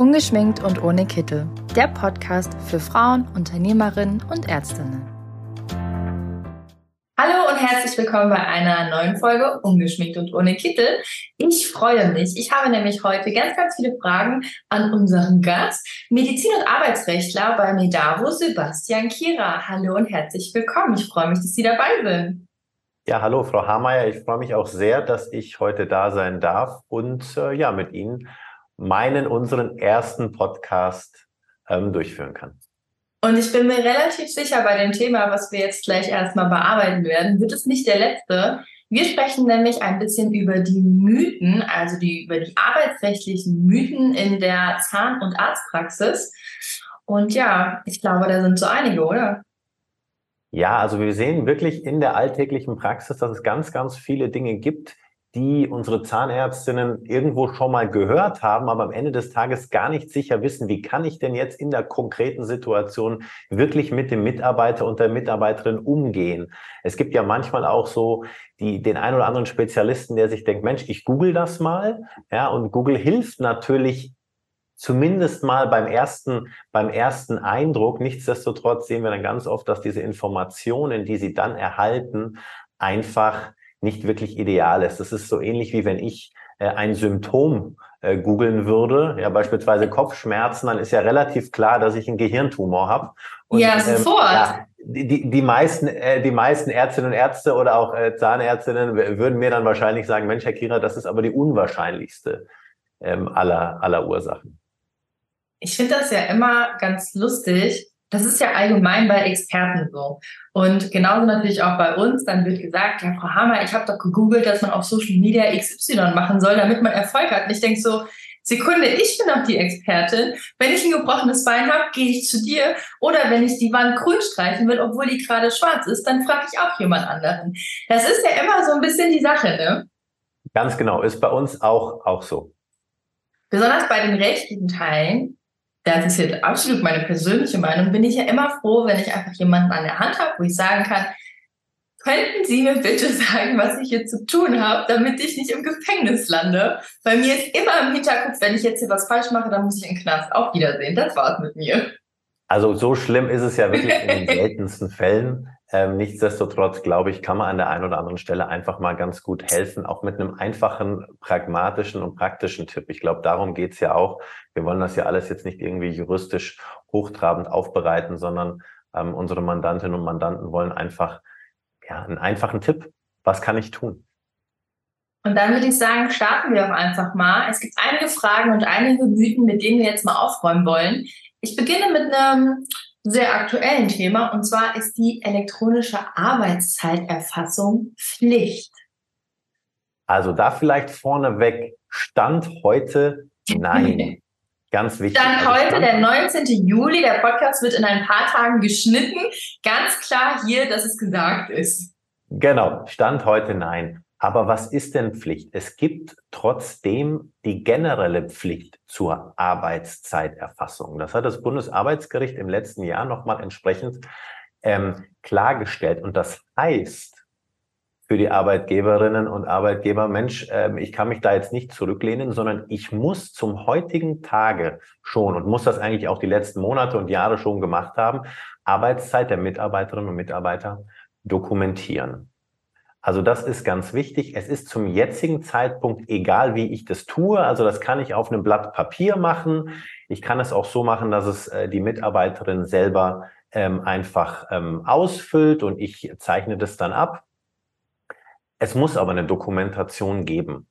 Ungeschminkt und ohne Kittel. Der Podcast für Frauen, Unternehmerinnen und Ärztinnen. Hallo und herzlich willkommen bei einer neuen Folge Ungeschminkt und ohne Kittel. Ich freue mich. Ich habe nämlich heute ganz, ganz viele Fragen an unseren Gast, Medizin- und Arbeitsrechtler bei Medavo, Sebastian Kira. Hallo und herzlich willkommen. Ich freue mich, dass Sie dabei sind. Ja, hallo, Frau Hameyer. Ich freue mich auch sehr, dass ich heute da sein darf und äh, ja, mit Ihnen meinen, unseren ersten Podcast ähm, durchführen kann. Und ich bin mir relativ sicher bei dem Thema, was wir jetzt gleich erstmal bearbeiten werden, wird es nicht der letzte. Wir sprechen nämlich ein bisschen über die Mythen, also die, über die arbeitsrechtlichen Mythen in der Zahn- und Arztpraxis. Und ja, ich glaube, da sind so einige, oder? Ja, also wir sehen wirklich in der alltäglichen Praxis, dass es ganz, ganz viele Dinge gibt, die unsere Zahnärztinnen irgendwo schon mal gehört haben, aber am Ende des Tages gar nicht sicher wissen, wie kann ich denn jetzt in der konkreten Situation wirklich mit dem Mitarbeiter und der Mitarbeiterin umgehen. Es gibt ja manchmal auch so die, den ein oder anderen Spezialisten, der sich denkt, Mensch, ich google das mal. Ja, und Google hilft natürlich zumindest mal beim ersten, beim ersten Eindruck. Nichtsdestotrotz sehen wir dann ganz oft, dass diese Informationen, die sie dann erhalten, einfach nicht wirklich ideal ist. Das ist so ähnlich wie wenn ich äh, ein Symptom äh, googeln würde, ja beispielsweise Kopfschmerzen, dann ist ja relativ klar, dass ich einen Gehirntumor habe. ja, ähm, sofort. Ähm, ja, die, die, meisten, äh, die meisten Ärztinnen und Ärzte oder auch äh, Zahnärztinnen würden mir dann wahrscheinlich sagen, Mensch, Herr Kira, das ist aber die unwahrscheinlichste ähm, aller, aller Ursachen. Ich finde das ja immer ganz lustig, das ist ja allgemein bei Experten so. Und genauso natürlich auch bei uns. Dann wird gesagt, ja, Frau Hammer, ich habe doch gegoogelt, dass man auf Social Media XY machen soll, damit man Erfolg hat. Und ich denke so, Sekunde, ich bin doch die Expertin. Wenn ich ein gebrochenes Bein habe, gehe ich zu dir. Oder wenn ich die Wand grün streichen will, obwohl die gerade schwarz ist, dann frage ich auch jemand anderen. Das ist ja immer so ein bisschen die Sache, ne? Ganz genau, ist bei uns auch, auch so. Besonders bei den rechtlichen Teilen das ist jetzt absolut meine persönliche Meinung, bin ich ja immer froh, wenn ich einfach jemanden an der Hand habe, wo ich sagen kann, könnten Sie mir bitte sagen, was ich hier zu tun habe, damit ich nicht im Gefängnis lande? Bei mir ist immer im Hinterkopf, wenn ich jetzt hier was falsch mache, dann muss ich in Knast. Auf Wiedersehen. Das war's mit mir. Also so schlimm ist es ja wirklich in den seltensten Fällen. Ähm, nichtsdestotrotz, glaube ich, kann man an der einen oder anderen Stelle einfach mal ganz gut helfen, auch mit einem einfachen, pragmatischen und praktischen Tipp. Ich glaube, darum geht's ja auch. Wir wollen das ja alles jetzt nicht irgendwie juristisch hochtrabend aufbereiten, sondern ähm, unsere Mandantinnen und Mandanten wollen einfach ja, einen einfachen Tipp. Was kann ich tun? Und dann würde ich sagen, starten wir doch einfach mal. Es gibt einige Fragen und einige Mythen, mit denen wir jetzt mal aufräumen wollen. Ich beginne mit einem sehr aktuellen Thema und zwar ist die elektronische Arbeitszeiterfassung Pflicht. Also da vielleicht vorneweg Stand heute nein. Ganz wichtig. Stand also heute, der 19. Juli, der Podcast wird in ein paar Tagen geschnitten. Ganz klar hier, dass es gesagt ist. Genau, Stand heute nein. Aber was ist denn Pflicht? Es gibt trotzdem die generelle Pflicht zur Arbeitszeiterfassung. Das hat das Bundesarbeitsgericht im letzten Jahr nochmal entsprechend ähm, klargestellt. Und das heißt für die Arbeitgeberinnen und Arbeitgeber, Mensch, äh, ich kann mich da jetzt nicht zurücklehnen, sondern ich muss zum heutigen Tage schon und muss das eigentlich auch die letzten Monate und Jahre schon gemacht haben, Arbeitszeit der Mitarbeiterinnen und Mitarbeiter dokumentieren. Also das ist ganz wichtig. Es ist zum jetzigen Zeitpunkt egal, wie ich das tue. Also das kann ich auf einem Blatt Papier machen. Ich kann es auch so machen, dass es äh, die Mitarbeiterin selber ähm, einfach ähm, ausfüllt und ich zeichne das dann ab. Es muss aber eine Dokumentation geben.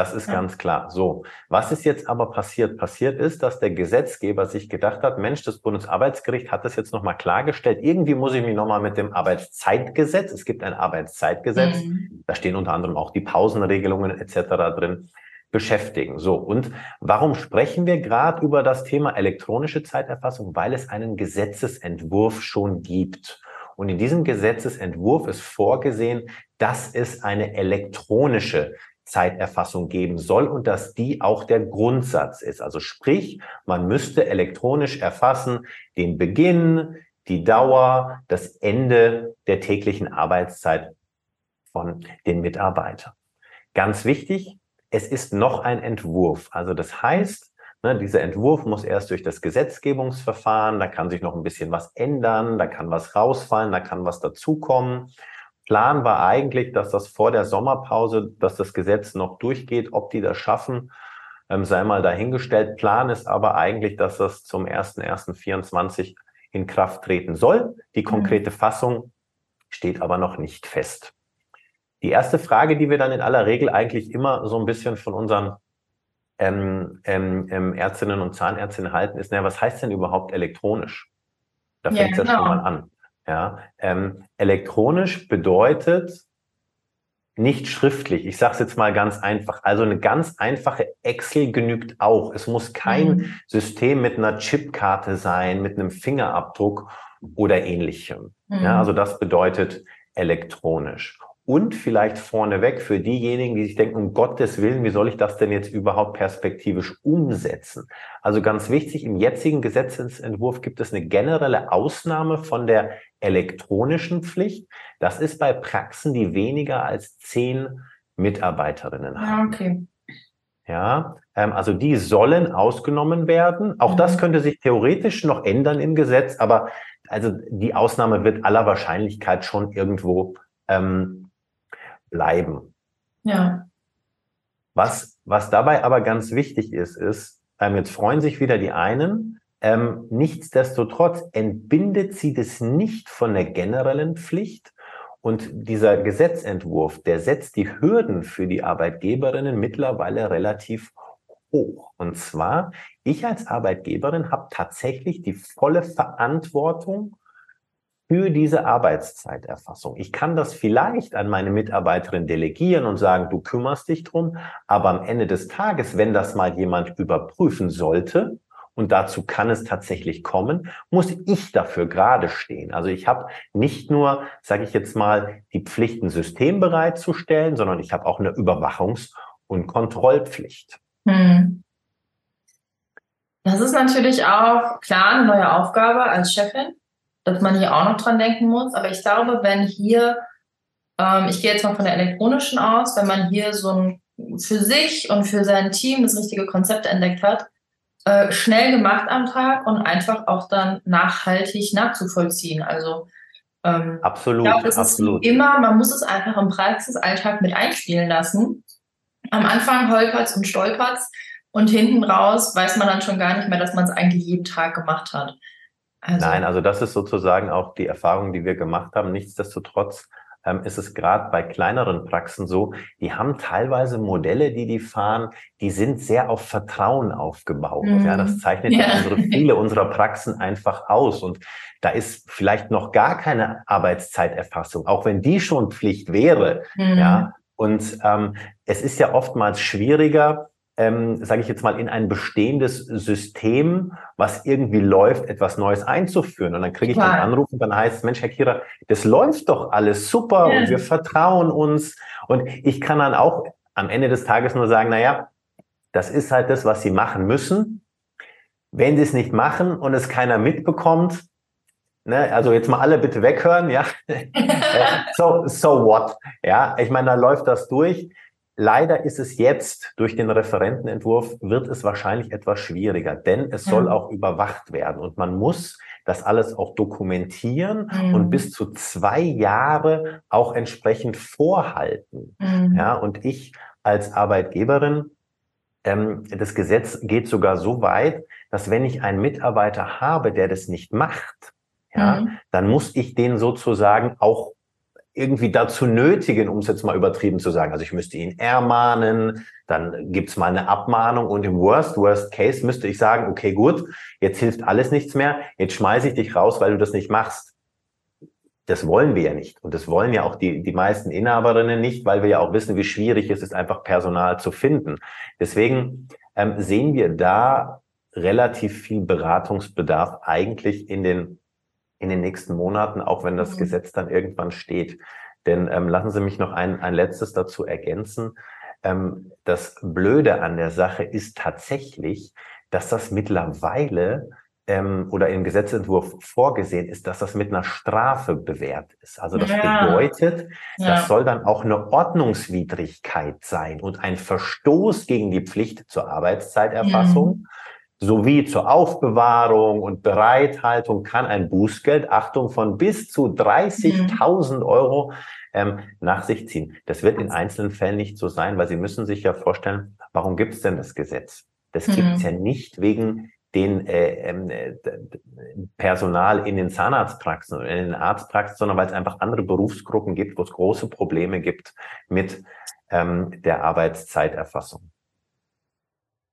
Das ist ja. ganz klar. So, was ist jetzt aber passiert? Passiert ist, dass der Gesetzgeber sich gedacht hat, Mensch, das Bundesarbeitsgericht hat das jetzt nochmal klargestellt. Irgendwie muss ich mich nochmal mit dem Arbeitszeitgesetz, es gibt ein Arbeitszeitgesetz, mhm. da stehen unter anderem auch die Pausenregelungen etc. drin, beschäftigen. So, und warum sprechen wir gerade über das Thema elektronische Zeiterfassung? Weil es einen Gesetzesentwurf schon gibt. Und in diesem Gesetzesentwurf ist vorgesehen, dass es eine elektronische Zeiterfassung geben soll und dass die auch der Grundsatz ist. Also sprich, man müsste elektronisch erfassen den Beginn, die Dauer, das Ende der täglichen Arbeitszeit von den Mitarbeitern. Ganz wichtig, es ist noch ein Entwurf. Also das heißt, Ne, dieser Entwurf muss erst durch das Gesetzgebungsverfahren, da kann sich noch ein bisschen was ändern, da kann was rausfallen, da kann was dazukommen. Plan war eigentlich, dass das vor der Sommerpause, dass das Gesetz noch durchgeht, ob die das schaffen, ähm, sei mal dahingestellt. Plan ist aber eigentlich, dass das zum 1.1.24 in Kraft treten soll. Die mhm. konkrete Fassung steht aber noch nicht fest. Die erste Frage, die wir dann in aller Regel eigentlich immer so ein bisschen von unseren ähm, ähm, ähm Ärztinnen und Zahnärztinnen halten, ist, naja, was heißt denn überhaupt elektronisch? Da fängt es genau. ja schon mal an. Ja, ähm, elektronisch bedeutet nicht schriftlich. Ich sage es jetzt mal ganz einfach. Also eine ganz einfache Excel genügt auch. Es muss kein mhm. System mit einer Chipkarte sein, mit einem Fingerabdruck oder ähnlichem. Mhm. Ja, also das bedeutet elektronisch. Und vielleicht vorneweg für diejenigen, die sich denken, um Gottes Willen, wie soll ich das denn jetzt überhaupt perspektivisch umsetzen? Also ganz wichtig, im jetzigen Gesetzentwurf gibt es eine generelle Ausnahme von der elektronischen Pflicht. Das ist bei Praxen, die weniger als zehn Mitarbeiterinnen haben. Ja, okay. Ja, ähm, also die sollen ausgenommen werden. Auch mhm. das könnte sich theoretisch noch ändern im Gesetz, aber also die Ausnahme wird aller Wahrscheinlichkeit schon irgendwo ähm, bleiben. Ja. Was, was dabei aber ganz wichtig ist, ist, ähm, jetzt freuen sich wieder die einen, ähm, nichtsdestotrotz entbindet sie das nicht von der generellen Pflicht. Und dieser Gesetzentwurf, der setzt die Hürden für die Arbeitgeberinnen mittlerweile relativ hoch. Und zwar, ich als Arbeitgeberin habe tatsächlich die volle Verantwortung für diese Arbeitszeiterfassung. Ich kann das vielleicht an meine Mitarbeiterin delegieren und sagen, du kümmerst dich drum, aber am Ende des Tages, wenn das mal jemand überprüfen sollte, und dazu kann es tatsächlich kommen, muss ich dafür gerade stehen. Also ich habe nicht nur, sage ich jetzt mal, die Pflicht, ein System bereitzustellen, sondern ich habe auch eine Überwachungs- und Kontrollpflicht. Hm. Das ist natürlich auch klar eine neue Aufgabe als Chefin dass man hier auch noch dran denken muss. Aber ich glaube, wenn hier, ähm, ich gehe jetzt mal von der elektronischen aus, wenn man hier so ein für sich und für sein Team das richtige Konzept entdeckt hat, äh, schnell gemacht am Tag und einfach auch dann nachhaltig nachzuvollziehen. Also ähm, absolut, das absolut. ist immer, man muss es einfach im Praxisalltag mit einspielen lassen. Am Anfang holpert's und stolpert's und hinten raus weiß man dann schon gar nicht mehr, dass man es eigentlich jeden Tag gemacht hat. Also Nein, also das ist sozusagen auch die Erfahrung, die wir gemacht haben. Nichtsdestotrotz ähm, ist es gerade bei kleineren Praxen so, die haben teilweise Modelle, die die fahren, die sind sehr auf Vertrauen aufgebaut. Mhm. Ja, das zeichnet ja. unsere, viele unserer Praxen einfach aus. Und da ist vielleicht noch gar keine Arbeitszeiterfassung, auch wenn die schon Pflicht wäre. Mhm. Ja, und ähm, es ist ja oftmals schwieriger, ähm, sage ich jetzt mal, in ein bestehendes System, was irgendwie läuft, etwas Neues einzuführen. Und dann kriege ich Klar. einen Anruf und dann heißt es, Mensch, Herr Kira, das läuft doch alles super ja. und wir vertrauen uns. Und ich kann dann auch am Ende des Tages nur sagen, na ja, das ist halt das, was Sie machen müssen. Wenn Sie es nicht machen und es keiner mitbekommt, Ne, also jetzt mal alle bitte weghören, ja. so, so what? Ja, ich meine, da läuft das durch. Leider ist es jetzt durch den Referentenentwurf, wird es wahrscheinlich etwas schwieriger, denn es soll mhm. auch überwacht werden und man muss das alles auch dokumentieren mhm. und bis zu zwei Jahre auch entsprechend vorhalten. Mhm. Ja, und ich als Arbeitgeberin, ähm, das Gesetz geht sogar so weit, dass wenn ich einen Mitarbeiter habe, der das nicht macht, ja, mhm. dann muss ich den sozusagen auch irgendwie dazu nötigen, um es jetzt mal übertrieben zu sagen. Also ich müsste ihn ermahnen, dann gibt's mal eine Abmahnung und im Worst, Worst Case müsste ich sagen, okay, gut, jetzt hilft alles nichts mehr, jetzt schmeiße ich dich raus, weil du das nicht machst. Das wollen wir ja nicht. Und das wollen ja auch die, die meisten Inhaberinnen nicht, weil wir ja auch wissen, wie schwierig es ist, einfach Personal zu finden. Deswegen ähm, sehen wir da relativ viel Beratungsbedarf eigentlich in den in den nächsten Monaten, auch wenn das mhm. Gesetz dann irgendwann steht. Denn ähm, lassen Sie mich noch ein, ein letztes dazu ergänzen. Ähm, das Blöde an der Sache ist tatsächlich, dass das mittlerweile ähm, oder im Gesetzentwurf vorgesehen ist, dass das mit einer Strafe bewährt ist. Also das ja. bedeutet, ja. das soll dann auch eine Ordnungswidrigkeit sein und ein Verstoß gegen die Pflicht zur Arbeitszeiterfassung. Mhm. Sowie zur Aufbewahrung und Bereithaltung kann ein Bußgeld, Achtung, von bis zu 30.000 mhm. Euro ähm, nach sich ziehen. Das wird in einzelnen Fällen nicht so sein, weil Sie müssen sich ja vorstellen, warum gibt es denn das Gesetz? Das mhm. gibt es ja nicht wegen den äh, ähm, äh, Personal in den Zahnarztpraxen oder in den Arztpraxen, sondern weil es einfach andere Berufsgruppen gibt, wo es große Probleme gibt mit ähm, der Arbeitszeiterfassung.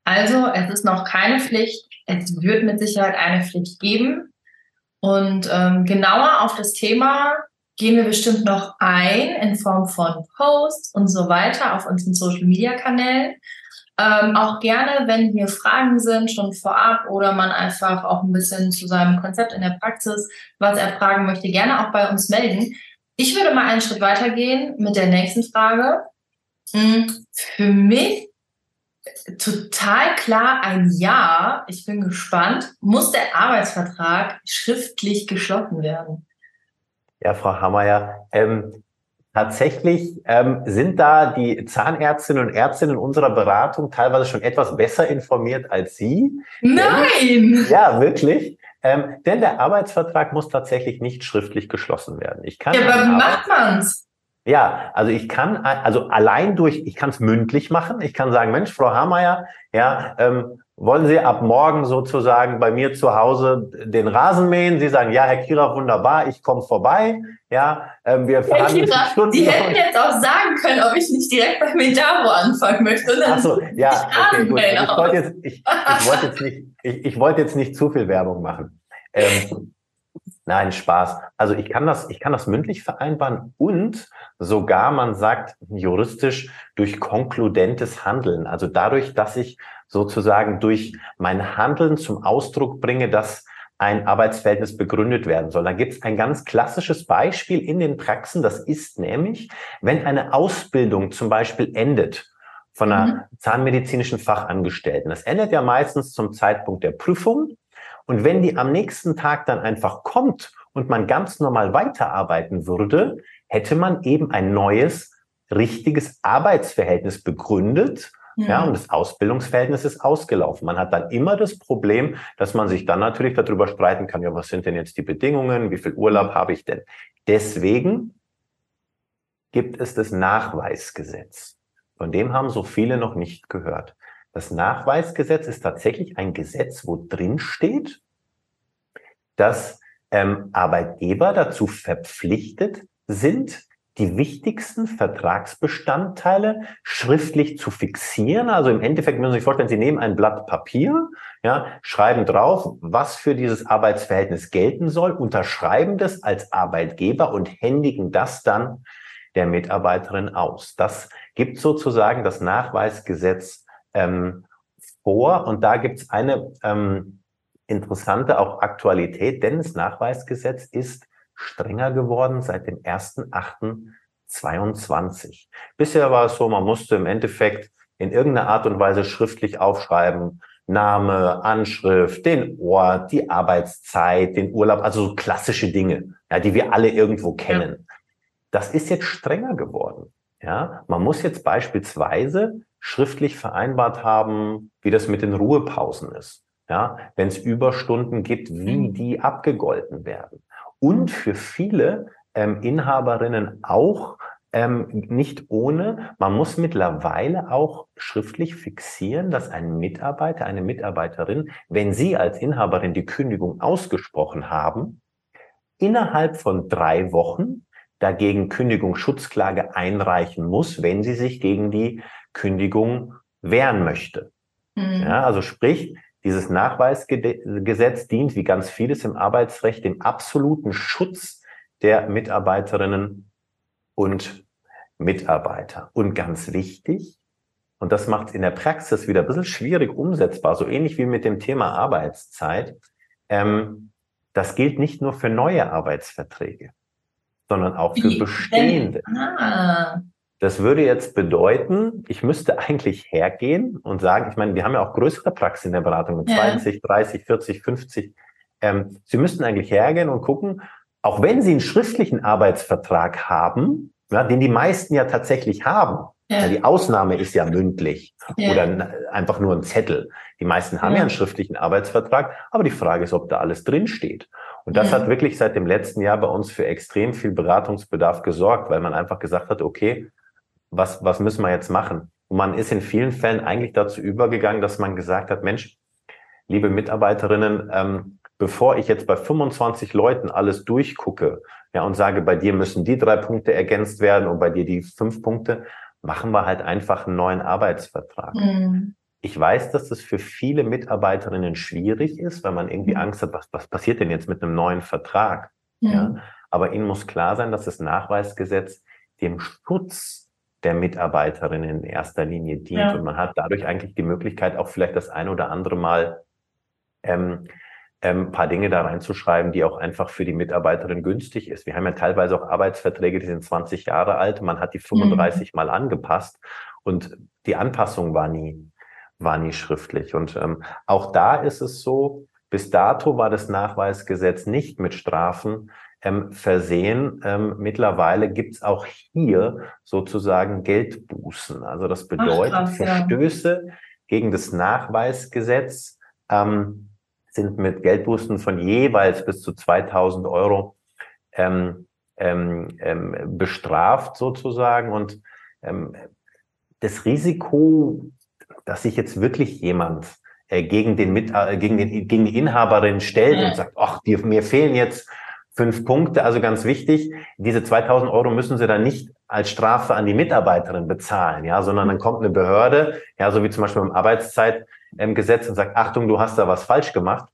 Also es ist noch keine Pflicht. Es wird mit Sicherheit eine Pflicht geben. Und ähm, genauer auf das Thema gehen wir bestimmt noch ein in Form von Posts und so weiter auf unseren Social-Media-Kanälen. Ähm, auch gerne, wenn hier Fragen sind, schon vorab oder man einfach auch ein bisschen zu seinem Konzept in der Praxis was erfragen möchte, gerne auch bei uns melden. Ich würde mal einen Schritt weitergehen mit der nächsten Frage. Hm, für mich total klar ein Ja. Ich bin gespannt. Muss der Arbeitsvertrag schriftlich geschlossen werden? Ja, Frau Hammeyer, ähm, Tatsächlich ähm, sind da die Zahnärztinnen und Ärzte in unserer Beratung teilweise schon etwas besser informiert als Sie. Nein! Denn, ja, wirklich. Ähm, denn der Arbeitsvertrag muss tatsächlich nicht schriftlich geschlossen werden. Ich kann ja, aber macht man's? Ja, also ich kann, also allein durch, ich kann es mündlich machen. Ich kann sagen, Mensch, Frau Hameyer, ja, ähm, wollen Sie ab morgen sozusagen bei mir zu Hause den Rasen mähen? Sie sagen, ja, Herr Kira, wunderbar, ich komme vorbei. Ja, ähm, wir Herr Kira, Sie hätten jetzt auch sagen können, ob ich nicht direkt bei Medavo anfangen möchte. Ach so, ja, okay, gut. Ich wollte jetzt, ich, ich wollte jetzt nicht, ich, ich wollte jetzt nicht zu viel Werbung machen. Ähm, Nein, Spaß. Also ich kann das, ich kann das mündlich vereinbaren und sogar, man sagt juristisch, durch konkludentes Handeln. Also dadurch, dass ich sozusagen durch mein Handeln zum Ausdruck bringe, dass ein Arbeitsverhältnis begründet werden soll. Da gibt es ein ganz klassisches Beispiel in den Praxen. Das ist nämlich, wenn eine Ausbildung zum Beispiel endet von einer mhm. zahnmedizinischen Fachangestellten. Das endet ja meistens zum Zeitpunkt der Prüfung. Und wenn die am nächsten Tag dann einfach kommt und man ganz normal weiterarbeiten würde, hätte man eben ein neues, richtiges Arbeitsverhältnis begründet ja. und das Ausbildungsverhältnis ist ausgelaufen. Man hat dann immer das Problem, dass man sich dann natürlich darüber streiten kann, ja, was sind denn jetzt die Bedingungen, wie viel Urlaub habe ich denn? Deswegen gibt es das Nachweisgesetz. Von dem haben so viele noch nicht gehört. Das Nachweisgesetz ist tatsächlich ein Gesetz, wo drin steht, dass ähm, Arbeitgeber dazu verpflichtet sind, die wichtigsten Vertragsbestandteile schriftlich zu fixieren. Also im Endeffekt müssen Sie sich vorstellen, Sie nehmen ein Blatt Papier, ja, schreiben drauf, was für dieses Arbeitsverhältnis gelten soll, unterschreiben das als Arbeitgeber und händigen das dann der Mitarbeiterin aus. Das gibt sozusagen das Nachweisgesetz ähm, vor und da gibt es eine ähm, interessante auch Aktualität, denn das Nachweisgesetz ist strenger geworden seit dem 1.8.22. Bisher war es so, man musste im Endeffekt in irgendeiner Art und Weise schriftlich aufschreiben, Name, Anschrift, den Ort, die Arbeitszeit, den Urlaub, also so klassische Dinge, ja, die wir alle irgendwo kennen. Ja. Das ist jetzt strenger geworden. Ja, man muss jetzt beispielsweise schriftlich vereinbart haben, wie das mit den Ruhepausen ist. Ja, wenn es Überstunden gibt, wie mhm. die abgegolten werden und für viele ähm, Inhaberinnen auch ähm, nicht ohne. Man muss mittlerweile auch schriftlich fixieren, dass ein Mitarbeiter, eine Mitarbeiterin, wenn Sie als Inhaberin die Kündigung ausgesprochen haben, innerhalb von drei Wochen dagegen Kündigungsschutzklage einreichen muss, wenn sie sich gegen die Kündigung wehren möchte. Mhm. Ja, also sprich, dieses Nachweisgesetz dient, wie ganz vieles im Arbeitsrecht, dem absoluten Schutz der Mitarbeiterinnen und Mitarbeiter. Und ganz wichtig, und das macht es in der Praxis wieder ein bisschen schwierig umsetzbar, so ähnlich wie mit dem Thema Arbeitszeit, ähm, das gilt nicht nur für neue Arbeitsverträge, sondern auch für bestehende. Ah. Das würde jetzt bedeuten, ich müsste eigentlich hergehen und sagen, ich meine, wir haben ja auch größere Praxen in der Beratung mit ja. 20, 30, 40, 50 ähm, Sie müssten eigentlich hergehen und gucken, auch wenn Sie einen schriftlichen Arbeitsvertrag haben, ja, den die meisten ja tatsächlich haben, ja. ja die Ausnahme ist ja mündlich ja. oder einfach nur ein Zettel. Die meisten haben ja. einen schriftlichen Arbeitsvertrag, aber die Frage ist, ob da alles drinsteht. Und das hat wirklich seit dem letzten Jahr bei uns für extrem viel Beratungsbedarf gesorgt, weil man einfach gesagt hat, okay, was, was müssen wir jetzt machen? Und man ist in vielen Fällen eigentlich dazu übergegangen, dass man gesagt hat, Mensch, liebe Mitarbeiterinnen, ähm, bevor ich jetzt bei 25 Leuten alles durchgucke, ja, und sage, bei dir müssen die drei Punkte ergänzt werden und bei dir die fünf Punkte, machen wir halt einfach einen neuen Arbeitsvertrag. Mhm. Ich weiß, dass das für viele Mitarbeiterinnen schwierig ist, weil man irgendwie mhm. Angst hat, was, was passiert denn jetzt mit einem neuen Vertrag? Mhm. Ja, aber ihnen muss klar sein, dass das Nachweisgesetz dem Schutz der Mitarbeiterinnen in erster Linie dient. Ja. Und man hat dadurch eigentlich die Möglichkeit, auch vielleicht das ein oder andere Mal ähm, ähm, paar Dinge da reinzuschreiben, die auch einfach für die Mitarbeiterin günstig ist. Wir haben ja teilweise auch Arbeitsverträge, die sind 20 Jahre alt. Man hat die 35 mhm. mal angepasst und die Anpassung war nie, war nie schriftlich. Und ähm, auch da ist es so, bis dato war das Nachweisgesetz nicht mit Strafen ähm, versehen. Ähm, mittlerweile gibt's auch hier sozusagen Geldbußen. Also das bedeutet Ach, krass, Verstöße ja. gegen das Nachweisgesetz ähm, sind mit Geldbußen von jeweils bis zu 2000 Euro ähm, ähm, ähm, bestraft sozusagen. Und ähm, das Risiko, dass sich jetzt wirklich jemand äh, gegen den mit äh, gegen den gegen die Inhaberin stellt ja. und sagt, ach, die, mir fehlen jetzt fünf Punkte, also ganz wichtig, diese 2000 Euro müssen Sie dann nicht als Strafe an die Mitarbeiterin bezahlen, ja, sondern dann kommt eine Behörde, ja, so wie zum Beispiel im Arbeitszeitgesetz und sagt, Achtung, du hast da was falsch gemacht.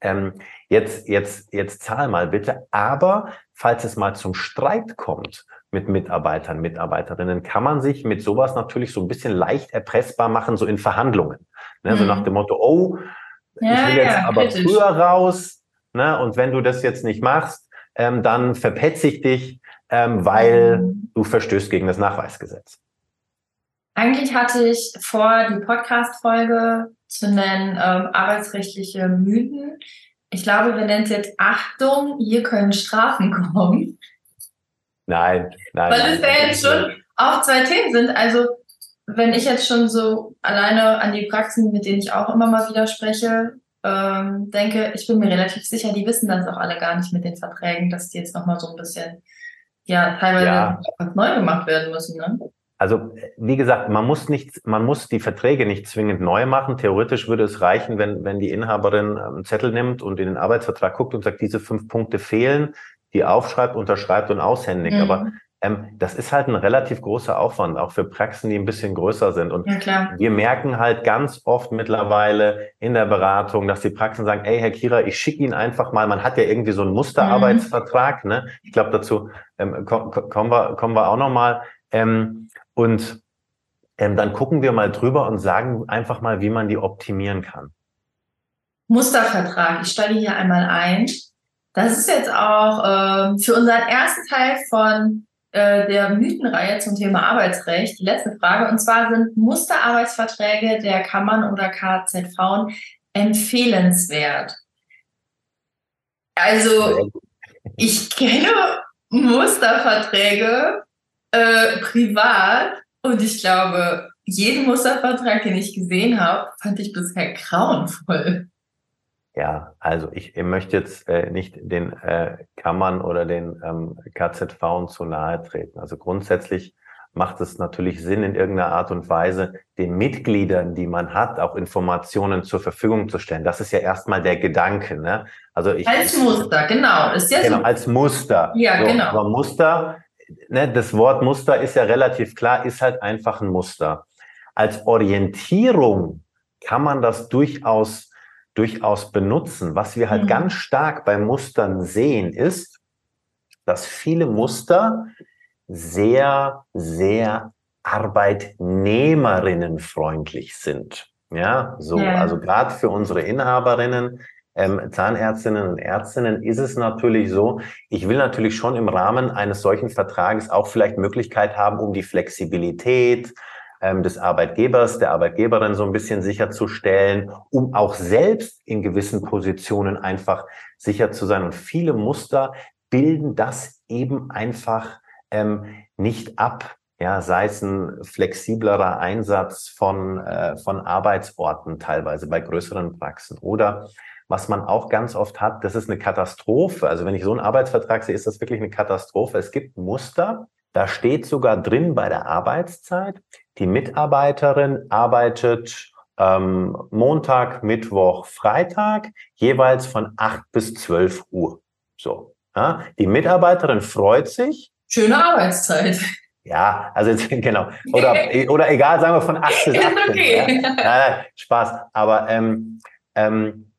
Ähm, jetzt, jetzt, jetzt zahl mal bitte. Aber falls es mal zum Streit kommt mit Mitarbeitern, Mitarbeiterinnen, kann man sich mit sowas natürlich so ein bisschen leicht erpressbar machen, so in Verhandlungen. Ne, mhm. So nach dem Motto, oh, ja, ich will jetzt ja, aber kritisch. früher raus, Ne? Und wenn du das jetzt nicht machst, ähm, dann verpetze ich dich, ähm, weil mhm. du verstößt gegen das Nachweisgesetz. Eigentlich hatte ich vor, die Podcast-Folge zu nennen, ähm, arbeitsrechtliche Mythen. Ich glaube, wir nennen es jetzt Achtung, hier können Strafen kommen. Nein, nein. Weil es ja jetzt schon auch zwei Themen sind. Also, wenn ich jetzt schon so alleine an die Praxen, mit denen ich auch immer mal wieder spreche, ähm, denke, ich bin mir relativ sicher, die wissen das auch alle gar nicht mit den Verträgen, dass die jetzt nochmal so ein bisschen, ja, teilweise ja. neu gemacht werden müssen. Ne? Also, wie gesagt, man muss nicht, man muss die Verträge nicht zwingend neu machen. Theoretisch würde es reichen, wenn, wenn die Inhaberin einen Zettel nimmt und in den Arbeitsvertrag guckt und sagt, diese fünf Punkte fehlen, die aufschreibt, unterschreibt und aushändigt. Mhm. Aber ähm, das ist halt ein relativ großer Aufwand, auch für Praxen, die ein bisschen größer sind. Und ja, wir merken halt ganz oft mittlerweile in der Beratung, dass die Praxen sagen, ey, Herr Kira, ich schicke Ihnen einfach mal, man hat ja irgendwie so einen Musterarbeitsvertrag, mhm. ne? Ich glaube, dazu ähm, kommen, wir, kommen wir auch nochmal. Ähm, und ähm, dann gucken wir mal drüber und sagen einfach mal, wie man die optimieren kann. Mustervertrag, ich steige hier einmal ein. Das ist jetzt auch ähm, für unseren ersten Teil von äh, der Mythenreihe zum Thema Arbeitsrecht die letzte Frage. Und zwar sind Musterarbeitsverträge der Kammern oder KZV empfehlenswert? Also, ich kenne Musterverträge äh, privat und ich glaube, jeden Mustervertrag, den ich gesehen habe, fand ich bisher grauenvoll. Ja, also ich, ich möchte jetzt äh, nicht den äh, Kammern oder den ähm, KZV zu nahe treten. Also grundsätzlich macht es natürlich Sinn, in irgendeiner Art und Weise den Mitgliedern, die man hat, auch Informationen zur Verfügung zu stellen. Das ist ja erstmal der Gedanke. Ne? Also ich, als Muster, genau. Ist ja genau, so. als Muster. Ja, so, genau. Aber Muster, ne, das Wort Muster ist ja relativ klar, ist halt einfach ein Muster. Als Orientierung kann man das durchaus durchaus benutzen. Was wir halt mhm. ganz stark bei Mustern sehen, ist, dass viele Muster sehr, sehr arbeitnehmerinnenfreundlich sind. Ja, so, ja. also gerade für unsere Inhaberinnen, ähm, Zahnärztinnen und Ärztinnen ist es natürlich so, ich will natürlich schon im Rahmen eines solchen Vertrages auch vielleicht Möglichkeit haben, um die Flexibilität, ähm, des Arbeitgebers, der Arbeitgeberin so ein bisschen sicherzustellen, um auch selbst in gewissen Positionen einfach sicher zu sein. Und viele Muster bilden das eben einfach ähm, nicht ab. Ja, sei es ein flexiblerer Einsatz von, äh, von Arbeitsorten teilweise bei größeren Praxen oder was man auch ganz oft hat, das ist eine Katastrophe. Also wenn ich so einen Arbeitsvertrag sehe, ist das wirklich eine Katastrophe. Es gibt Muster, da steht sogar drin bei der Arbeitszeit, die Mitarbeiterin arbeitet ähm, Montag, Mittwoch, Freitag, jeweils von 8 bis 12 Uhr. So. Ja, die Mitarbeiterin freut sich. Schöne Arbeitszeit. Ja, also jetzt, genau. Oder, oder egal, sagen wir von 8 bis 18. okay. Ja. Ja, Spaß. Aber ähm, ähm,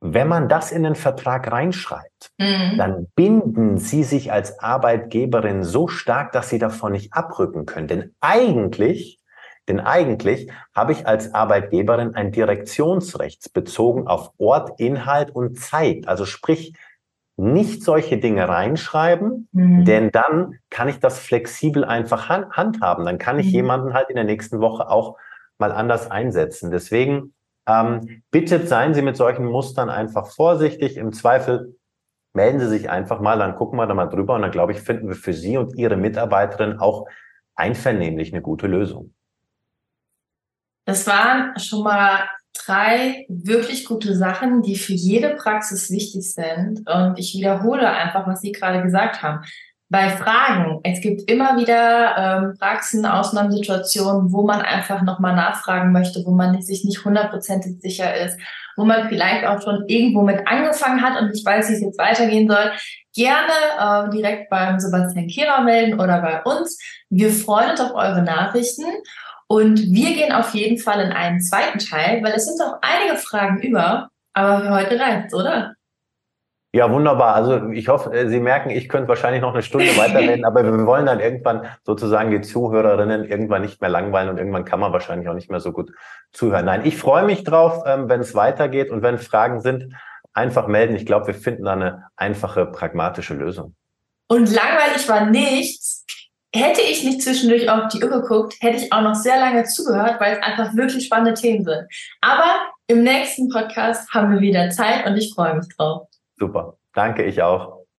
wenn man das in den Vertrag reinschreibt, mhm. dann binden Sie sich als Arbeitgeberin so stark, dass Sie davon nicht abrücken können. Denn eigentlich, denn eigentlich habe ich als Arbeitgeberin ein Direktionsrecht bezogen auf Ort, Inhalt und Zeit. Also sprich, nicht solche Dinge reinschreiben, mhm. denn dann kann ich das flexibel einfach handhaben. Dann kann ich mhm. jemanden halt in der nächsten Woche auch mal anders einsetzen. Deswegen ähm, bitte seien Sie mit solchen Mustern einfach vorsichtig. Im Zweifel melden Sie sich einfach mal, dann gucken wir da mal drüber und dann glaube ich, finden wir für Sie und Ihre Mitarbeiterin auch einvernehmlich eine gute Lösung. Das waren schon mal drei wirklich gute Sachen, die für jede Praxis wichtig sind. Und ich wiederhole einfach, was Sie gerade gesagt haben bei Fragen. Es gibt immer wieder ähm, Praxen, Ausnahmesituationen, wo man einfach nochmal nachfragen möchte, wo man sich nicht hundertprozentig sicher ist, wo man vielleicht auch schon irgendwo mit angefangen hat und nicht weiß, wie es jetzt weitergehen soll. Gerne äh, direkt beim Sebastian Kierer melden oder bei uns. Wir freuen uns auf eure Nachrichten. Und wir gehen auf jeden Fall in einen zweiten Teil, weil es sind doch einige Fragen über. Aber für heute reicht's, oder? Ja, wunderbar. Also ich hoffe, äh, Sie merken, ich könnte wahrscheinlich noch eine Stunde weiterreden, aber wir wollen dann irgendwann sozusagen die Zuhörerinnen irgendwann nicht mehr langweilen und irgendwann kann man wahrscheinlich auch nicht mehr so gut zuhören. Nein, ich freue mich drauf, ähm, wenn es weitergeht und wenn Fragen sind, einfach melden. Ich glaube, wir finden da eine einfache, pragmatische Lösung. Und langweilig war nichts. Hätte ich nicht zwischendurch auf die Uhr geguckt, hätte ich auch noch sehr lange zugehört, weil es einfach wirklich spannende Themen sind. Aber im nächsten Podcast haben wir wieder Zeit und ich freue mich drauf. Super. Danke, ich auch.